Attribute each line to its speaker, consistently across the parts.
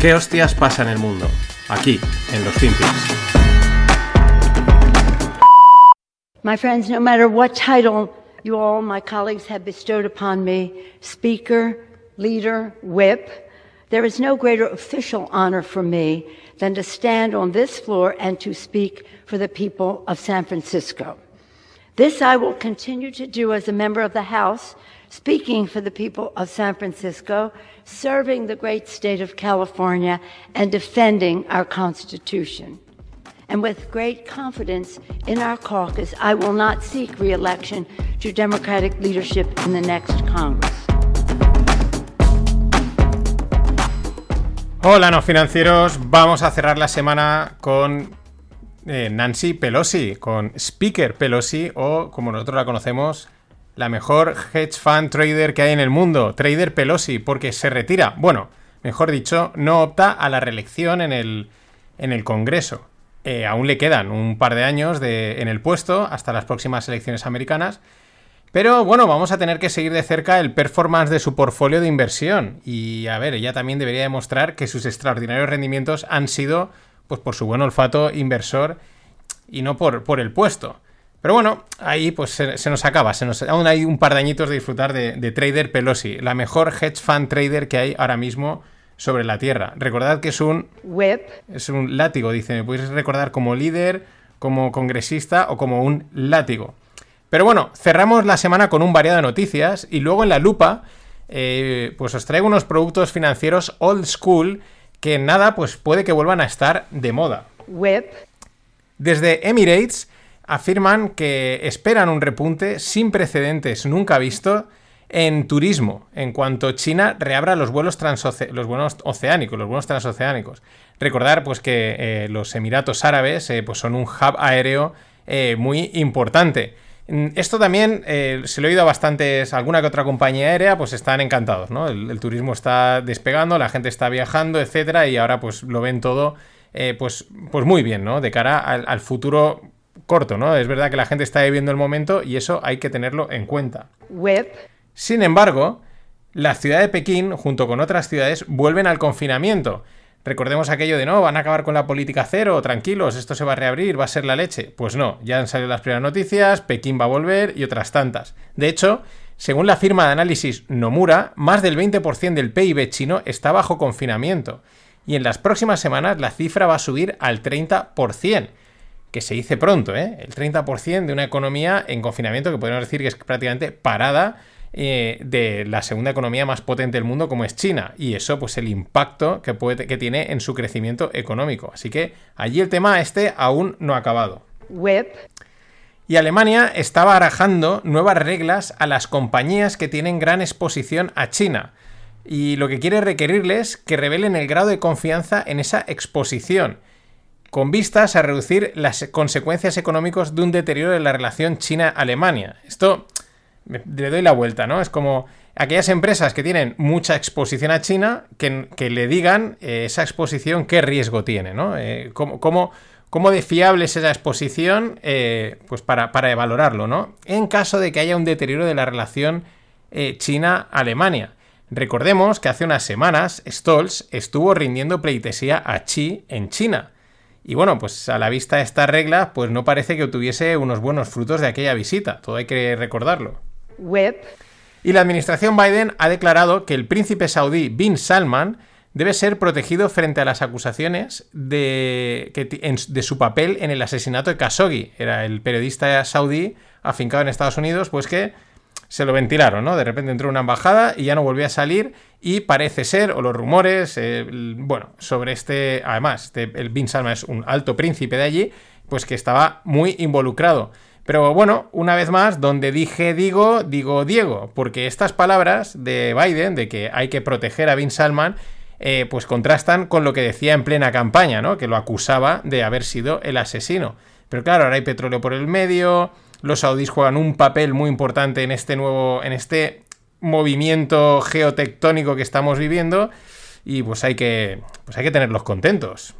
Speaker 1: ¿Qué hostias pasa en el mundo? Aquí, en los Finpics.
Speaker 2: My friends, no matter what title you all, my colleagues, have bestowed upon me Speaker, Leader, Whip there is no greater official honor for me than to stand on this floor and to speak for the people of San Francisco. This I will continue to do as a member of the House, speaking for the people of San Francisco, serving the great state of California, and defending our Constitution. And with great confidence in our caucus, I will not seek reelection to Democratic leadership in the next Congress.
Speaker 1: Hola, no financieros. Vamos a cerrar la semana con Nancy Pelosi, con Speaker Pelosi, o como nosotros la conocemos, la mejor hedge fund trader que hay en el mundo, Trader Pelosi, porque se retira. Bueno, mejor dicho, no opta a la reelección en el, en el Congreso. Eh, aún le quedan un par de años de, en el puesto hasta las próximas elecciones americanas. Pero bueno, vamos a tener que seguir de cerca el performance de su portfolio de inversión. Y a ver, ella también debería demostrar que sus extraordinarios rendimientos han sido pues, por su buen olfato inversor y no por, por el puesto. Pero bueno, ahí pues se, nos acaba. Se nos, aún hay un par de añitos de disfrutar de, de Trader Pelosi, la mejor hedge fund trader que hay ahora mismo sobre la Tierra. Recordad que es un...
Speaker 2: Whip.
Speaker 1: Es un látigo, dice. Me podéis recordar como líder, como congresista o como un látigo. Pero bueno, cerramos la semana con un variado de noticias y luego en la lupa, eh, pues os traigo unos productos financieros old school que nada, pues puede que vuelvan a estar de moda.
Speaker 2: Whip.
Speaker 1: Desde Emirates afirman que esperan un repunte sin precedentes nunca visto en turismo, en cuanto China reabra los vuelos, los vuelos oceánicos, los vuelos transoceánicos. Recordar pues que eh, los Emiratos Árabes eh, pues son un hub aéreo eh, muy importante. Mm, esto también se lo he oído a bastantes, alguna que otra compañía aérea, pues están encantados, ¿no? El, turismo está despegando, la gente está viajando, etcétera, y ahora pues lo ven todo, pues, pues muy bien, ¿no? De cara al, al, futuro corto, ¿no? Es verdad que la gente está viviendo el momento y eso hay que tenerlo en cuenta. Sin embargo, la ciudad de Pekín, junto con otras ciudades, vuelven al confinamiento. Recordemos aquello de no, van a acabar con la política cero, tranquilos, esto se va a reabrir, va a ser la leche. Pues no, ya han salido las primeras noticias, Pekín va a volver y otras tantas. De hecho, según la firma de análisis Nomura, más del 20% del PIB chino está bajo confinamiento. Y en las próximas semanas la cifra va a subir al 30%. Que se dice pronto, ¿eh? El 30% de una economía en confinamiento que podemos decir que es prácticamente parada eh, de la segunda economía más potente del mundo como es China y eso pues el impacto que, puede, que tiene en su crecimiento económico. Así que allí el tema este aún no ha acabado. Y Alemania está barajando nuevas reglas a las compañías que tienen gran exposición a China. Y lo que quiere requerirles que revelen el grado de confianza en esa exposición, con vistas a reducir las consecuencias económicas de un deterioro de la relación China-Alemania. Esto le doy la vuelta, ¿no? Es como aquellas empresas que tienen mucha exposición a China, que, le digan eh, esa exposición qué riesgo tiene, ¿no? Eh, cómo, de fiable es esa exposición, eh, pues para, para, valorarlo, ¿no? En caso de que haya un deterioro de la relación China-Alemania. Recordemos que hace unas semanas Stolz estuvo rindiendo pleitesía a Xi en China. Y bueno, pues a la vista de esta regla, pues no parece que obtuviese unos buenos frutos de aquella visita, todo hay que recordarlo. Y la administración Biden ha declarado que el príncipe saudí Bin Salman debe ser protegido frente a las acusaciones de, de su papel en el asesinato de Khashoggi. Era el periodista saudí afincado en Estados Unidos, pues que se lo ventilaron, ¿no? De repente entró una embajada y ya no volvió a salir y parece ser, o los rumores, eh, bueno, sobre este, además, este, el Bin Salman es un alto príncipe de allí, pues que estaba muy involucrado. Pero bueno, una vez más, donde dije digo, digo Diego, porque estas palabras de Biden, de que hay que proteger a Bin Salman, eh, pues contrastan con lo que decía en plena campaña, ¿no? Que lo acusaba de haber sido el asesino. Pero claro, ahora hay petróleo por el medio, los saudíes juegan un papel muy importante en este nuevo, en este movimiento geotectónico que estamos viviendo y pues hay que, pues hay que tenerlos contentos.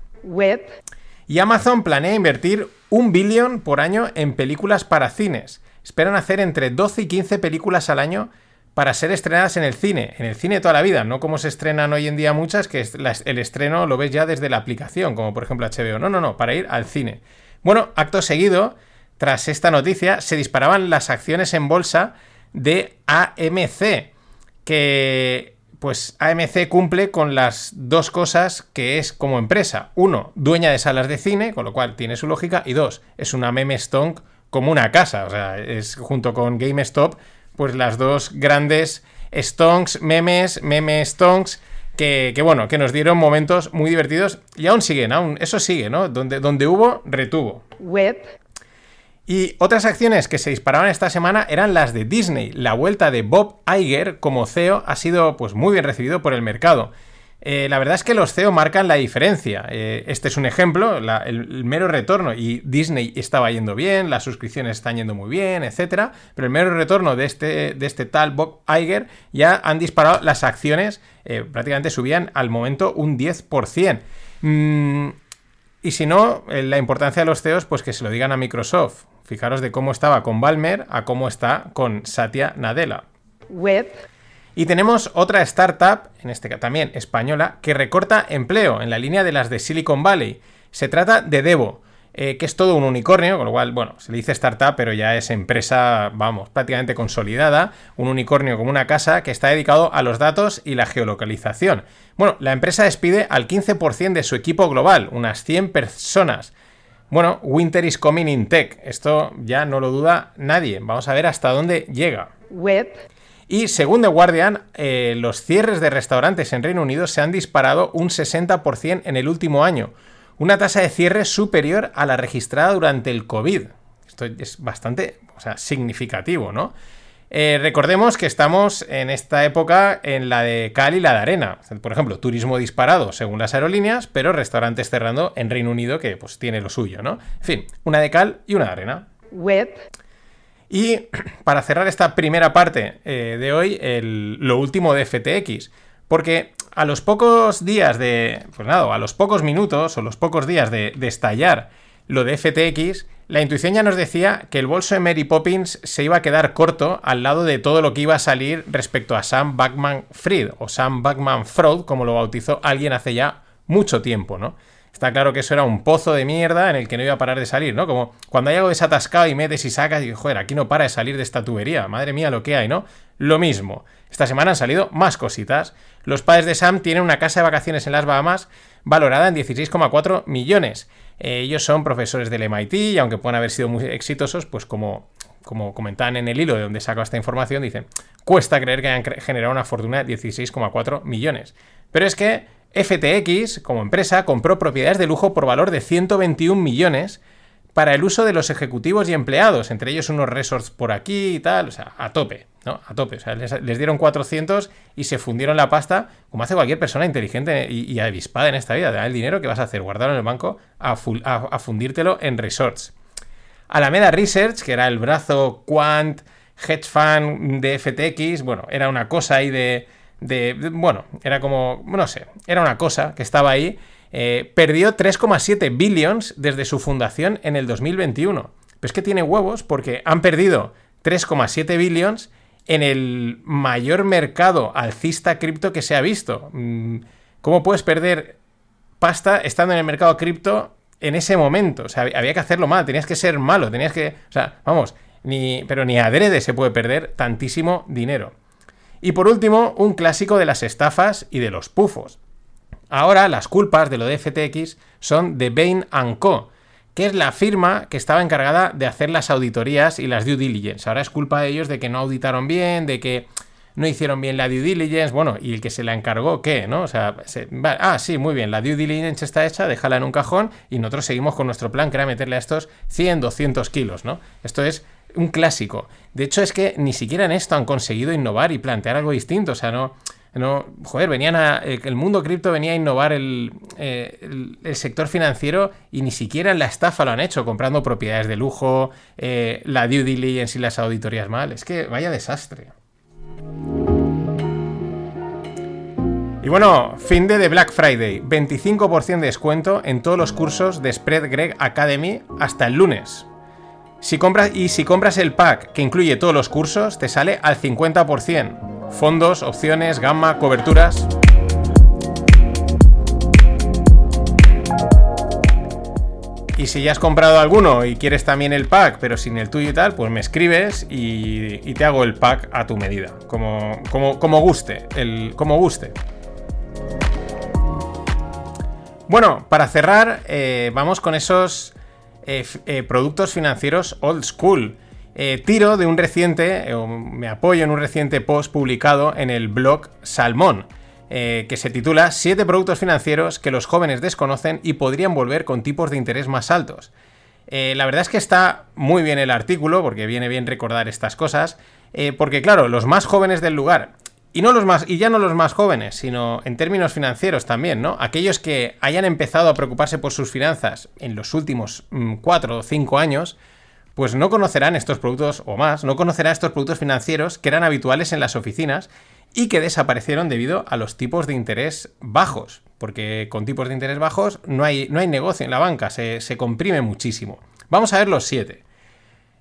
Speaker 1: Y Amazon planea invertir un billón por año en películas para cines. Esperan hacer entre 12 y 15 películas al año para ser estrenadas en el cine, en el cine toda la vida, no como se estrenan hoy en día muchas, que el estreno lo ves ya desde la aplicación, como por ejemplo HBO. No, no, no, para ir al cine. Bueno, acto seguido, tras esta noticia, se disparaban las acciones en bolsa de AMC, que pues AMC cumple con las dos cosas que es como empresa. Uno, dueña de salas de cine, con lo cual tiene su lógica, y dos, es una meme stonk como una casa, o sea, es junto con GameStop pues las dos grandes stonks, memes, meme stonks, que, bueno, que nos dieron momentos muy divertidos y aún siguen, aún, eso sigue, ¿no? Donde, donde hubo, retuvo.
Speaker 2: Whip.
Speaker 1: Y otras acciones que se disparaban esta semana eran las de Disney. La vuelta de Bob Iger como CEO ha sido pues muy bien recibido por el mercado. Eh, la verdad es que los CEO marcan la diferencia. Eh, este es un ejemplo, el, mero retorno. Y Disney estaba yendo bien, las suscripciones están yendo muy bien, etc. Pero el mero retorno de este, de este tal Bob Iger ya han disparado las acciones, eh, prácticamente subían al momento un 10%. Mm, y si no, la importancia de los CEOs, pues que se lo digan a Microsoft. Fijaros de cómo estaba con Balmer a cómo está con Satya Nadella.
Speaker 2: Whip.
Speaker 1: Y tenemos otra startup, en este caso también española, que recorta empleo en la línea de las de Silicon Valley. Se trata de Devo, eh, que es todo un unicornio, con lo cual, bueno, se le dice startup, pero ya es empresa, vamos, prácticamente consolidada, un unicornio como una casa que está dedicado a los datos y la geolocalización. Bueno, la empresa despide al 15% de su equipo global, unas 100 personas. Bueno, Winter is coming in tech. Esto ya no lo duda nadie. Vamos a ver hasta dónde llega.
Speaker 2: Whip.
Speaker 1: Y según The Guardian, eh, los cierres de restaurantes en Reino Unido se han disparado un 60% en el último año, una tasa de cierre superior a la registrada durante el COVID. Esto es bastante o sea, significativo, ¿no? Eh, recordemos que estamos en esta época en la de cal y la de arena. Por ejemplo, turismo disparado según las aerolíneas, pero restaurantes cerrando en Reino Unido que pues tiene lo suyo, ¿no? En fin, una de cal y una de arena.
Speaker 2: Whip.
Speaker 1: Y para cerrar esta primera parte eh, de hoy, lo último de FTX. Porque a los pocos días de. Pues nada, a los pocos minutos o los pocos días de, estallar lo de FTX, la intuición ya nos decía que el bolso de Mary Poppins se iba a quedar corto al lado de todo lo que iba a salir respecto a Sam Backman Fried o Sam Backman Fraud, como lo bautizó alguien hace ya mucho tiempo, ¿no? Está claro que eso era un pozo de mierda en el que no iba a parar de salir, ¿no? Como cuando hay algo desatascado y metes y sacas y joder, aquí no para de salir de esta tubería, madre mía lo que hay, ¿no? Lo mismo. Esta semana han salido más cositas. Los padres de Sam tienen una casa de vacaciones en las Bahamas valorada en 16,4 millones. Ellos son profesores del MIT y aunque puedan haber sido muy exitosos, pues como, como comentaban en el hilo de donde saco esta información, dicen, cuesta creer que hayan generado una fortuna de 16,4 millones. Pero es que FTX, como empresa, compró propiedades de lujo por valor de 121 millones para el uso de los ejecutivos y empleados, entre ellos unos resorts por aquí y tal, o sea, a tope, ¿no? A tope, o sea, les, dieron 400 y se fundieron la pasta, como hace cualquier persona inteligente y, avispada en esta vida, da el dinero que vas a hacer, guardarlo en el banco, a, fundírtelo en resorts. Alameda Research, que era el brazo quant, hedge fund de FTX, bueno, era una cosa ahí de de, bueno, era como, no sé, era una cosa que estaba ahí, eh, perdió 3,7 billions desde su fundación en el 2021. Pero es que tiene huevos porque han perdido 3,7 billions en el mayor mercado alcista cripto que se ha visto. Mm, ¿Cómo puedes perder pasta estando en el mercado cripto en ese momento? O sea, había que hacerlo mal, tenías que ser malo, tenías que, o sea, vamos, ni, pero ni adrede se puede perder tantísimo dinero. Y por último, un clásico de las estafas y de los pufos. Ahora las culpas de lo de FTX son de Bain Co., que es la firma que estaba encargada de hacer las auditorías y las due diligence. Ahora es culpa de ellos de que no auditaron bien, de que no hicieron bien la due diligence, bueno, y el que se la encargó, ¿qué? ¿No? Ah, sí, muy bien, la due diligence está hecha, déjala en un cajón y nosotros seguimos con nuestro plan, que era meterle a estos 100, 200 kilos, ¿no? Esto es un clásico. De hecho, es que ni siquiera en esto han conseguido innovar y plantear algo distinto. O sea, no. No, joder, venían a. El mundo cripto venía a innovar el, eh, el, sector financiero y ni siquiera en la estafa lo han hecho, comprando propiedades de lujo, eh, la due diligence y las auditorías mal. Es que vaya desastre. Y bueno, fin de, de Black Friday. 25% de descuento en todos los cursos de Spread Greg Academy hasta el lunes. Si compras, y si compras el pack que incluye todos los cursos, te sale al 50%. Fondos, opciones, gamma, coberturas. Y si ya has comprado alguno y quieres también el pack, pero sin el tuyo y tal, pues me escribes y, te hago el pack a tu medida. Como, como, guste. El, como guste. Bueno, para cerrar, eh, vamos con esos eh, eh, productos financieros old school. Tiro de un reciente, o me apoyo en un reciente post publicado en el blog Salmón. Eh, que se titula Siete productos financieros que los jóvenes desconocen y podrían volver con tipos de interés más altos. Eh, la verdad es que está muy bien el artículo, porque viene bien recordar estas cosas, eh, porque claro, los más jóvenes del lugar, y, no los más, y ya no los más jóvenes, sino en términos financieros también, ¿no? Aquellos que hayan empezado a preocuparse por sus finanzas en los últimos mm, cuatro o cinco años, pues no conocerán estos productos, o más, no conocerán estos productos financieros que eran habituales en las oficinas y que desaparecieron debido a los tipos de interés bajos, porque con tipos de interés bajos no hay, no hay negocio en la banca, se, comprime muchísimo. Vamos a ver los siete.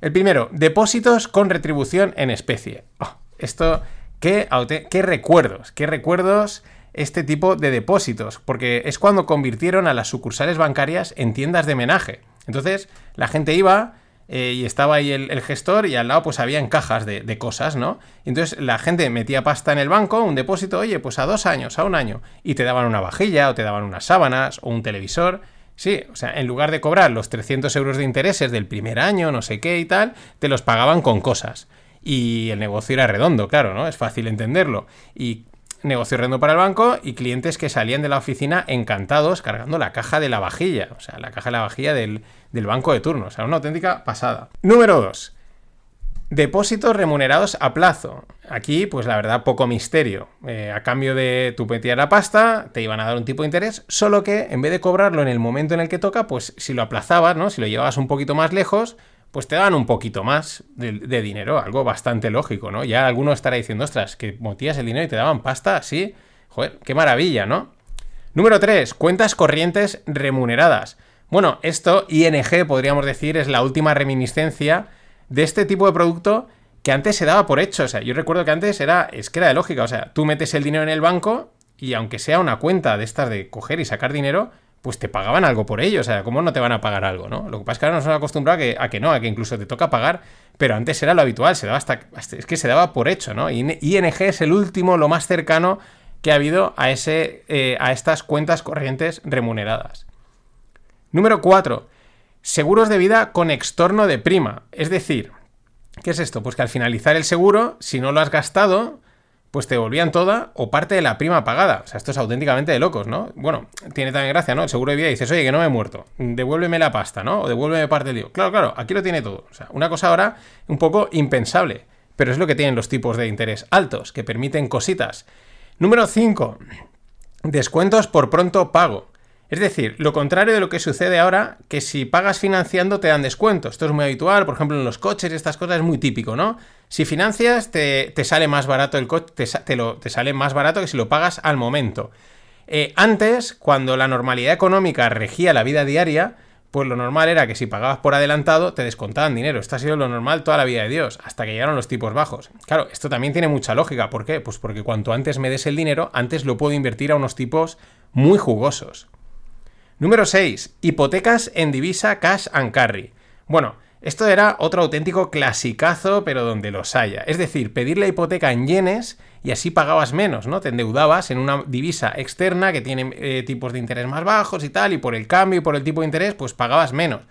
Speaker 1: El primero, depósitos con retribución en especie. Oh, esto, qué, qué recuerdos, qué recuerdos este tipo de depósitos, porque es cuando convirtieron a las sucursales bancarias en tiendas de menaje. Entonces, la gente iba, eh, y estaba ahí el, gestor y al lado pues habían cajas de, cosas, ¿no? Entonces la gente metía pasta en el banco, un depósito, oye, pues a dos años, a un año, y te daban una vajilla o te daban unas sábanas o un televisor. Sí, o sea, en lugar de cobrar los 300 euros de intereses del primer año, no sé qué y tal, te los pagaban con cosas. Y el negocio era redondo, claro, ¿no? Es fácil entenderlo. Y negocio redondo para el banco y clientes que salían de la oficina encantados cargando la caja de la vajilla, o sea, la caja de la vajilla del, banco de turno, o sea, una auténtica pasada. Número 2. Depósitos remunerados a plazo. Aquí, pues la verdad, poco misterio. Eh, a cambio de tu metías la pasta, te iban a dar un tipo de interés, solo que en vez de cobrarlo en el momento en el que toca, pues si lo aplazabas, ¿no? Si lo llevabas un poquito más lejos, pues te dan un poquito más de, dinero, algo bastante lógico, ¿no? Ya alguno estará diciendo, ostras, que motías el dinero y te daban pasta, así, joder, qué maravilla, ¿no? Número 3, cuentas corrientes remuneradas. Bueno, esto, ING, podríamos decir, es la última reminiscencia de este tipo de producto que antes se daba por hecho. O sea, yo recuerdo que antes era, es que era de lógica, o sea, tú metes el dinero en el banco y aunque sea una cuenta de estas de coger y sacar dinero, pues te pagaban algo por ello. O sea, ¿cómo no te van a pagar algo, no? Lo que pasa es que ahora nos han acostumbrado a que, a que no, a que incluso te toca pagar, pero antes era lo habitual, se daba hasta, es que se daba por hecho, ¿no? Y ING es el último, lo más cercano que ha habido a, ese, eh, a estas cuentas corrientes remuneradas. Número 4. Seguros de vida con extorno de prima. Es decir, ¿qué es esto? Pues que al finalizar el seguro, si no lo has gastado, pues te devolvían toda o parte de la prima pagada. O sea, esto es auténticamente de locos, ¿no? Bueno, tiene también gracia, ¿no? El seguro de vida dices, oye, que no me he muerto, devuélveme la pasta, ¿no? O devuélveme parte del lío. Claro, claro, aquí lo tiene todo. O sea, una cosa ahora un poco impensable, pero es lo que tienen los tipos de interés altos, que permiten cositas. Número 5. Descuentos por pronto pago. Es decir, lo contrario de lo que sucede ahora, que si pagas financiando te dan descuentos. Esto es muy habitual, por ejemplo, en los coches estas cosas es muy típico, ¿no? Si financias, te, sale más barato el coche, te, te, sale más barato que si lo pagas al momento. Eh, antes, cuando la normalidad económica regía la vida diaria, pues lo normal era que si pagabas por adelantado te descontaban dinero. Esto ha sido lo normal toda la vida de Dios, hasta que llegaron los tipos bajos. Claro, esto también tiene mucha lógica. ¿Por qué? Pues porque cuanto antes me des el dinero, antes lo puedo invertir a unos tipos muy jugosos. Número 6. Hipotecas en divisa cash and carry. Bueno, esto era otro auténtico clasicazo, pero donde los haya. Es decir, pedir la hipoteca en yenes y así pagabas menos, ¿no? Te endeudabas en una divisa externa que tiene eh, tipos de interés más bajos y tal, y por el cambio y por el tipo de interés, pues pagabas menos.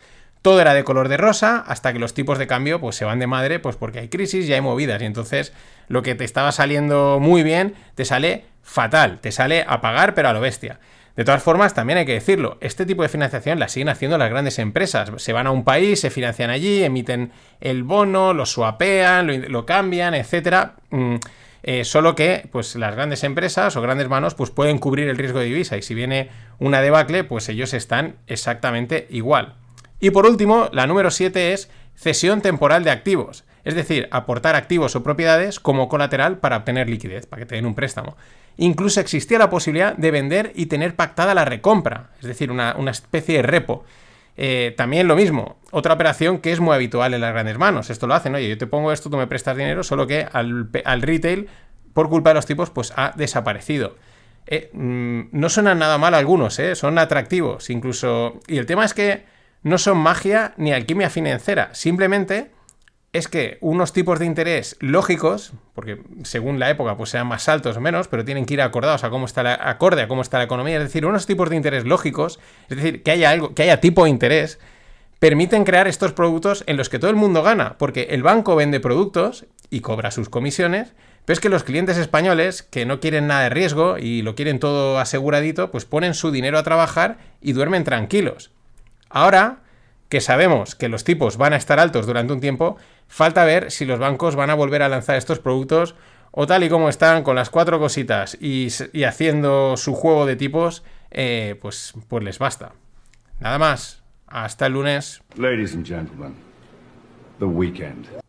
Speaker 1: Todo era de color de rosa hasta que los tipos de cambio pues se van de madre, pues porque hay crisis y hay movidas. Y entonces lo que te estaba saliendo muy bien te sale fatal, te sale a pagar pero a lo bestia. De todas formas, también hay que decirlo, este tipo de financiación la siguen haciendo las grandes empresas. Se van a un país, se financian allí, emiten el bono, lo suapean, lo, cambian, etc. Mm, eh, solo que pues, las grandes empresas o grandes manos pues, pueden cubrir el riesgo de divisa y si viene una debacle, pues ellos están exactamente igual. Y por último, la número 7 es cesión temporal de activos. Es decir, aportar activos o propiedades como colateral para obtener liquidez, para que te den un préstamo. Incluso existía la posibilidad de vender y tener pactada la recompra, es decir, una, especie de repo. Eh, también lo mismo, otra operación que es muy habitual en las grandes manos. Esto lo hacen, oye, yo te pongo esto, tú me prestas dinero, solo que al, retail, por culpa de los tipos, pues ha desaparecido. Eh, mm, no suenan nada mal algunos, eh, son atractivos, incluso. Y el tema es que no son magia ni alquimia financiera, simplemente es que unos tipos de interés lógicos, porque según la época pues sean más altos o menos, pero tienen que ir acordados a cómo está la, acorde a cómo está la economía, es decir, unos tipos de interés lógicos, es decir, que haya algo, que haya tipo de interés, permiten crear estos productos en los que todo el mundo gana, porque el banco vende productos y cobra sus comisiones, pero es que los clientes españoles, que no quieren nada de riesgo y lo quieren todo aseguradito, pues ponen su dinero a trabajar y duermen tranquilos. Ahora, que sabemos que los tipos van a estar altos durante un tiempo, falta ver si los bancos van a volver a lanzar estos productos o tal y como están con las cuatro cositas y, haciendo su juego de tipos, eh, pues, pues les basta. Nada más. Hasta el lunes. Ladies and gentlemen, the weekend.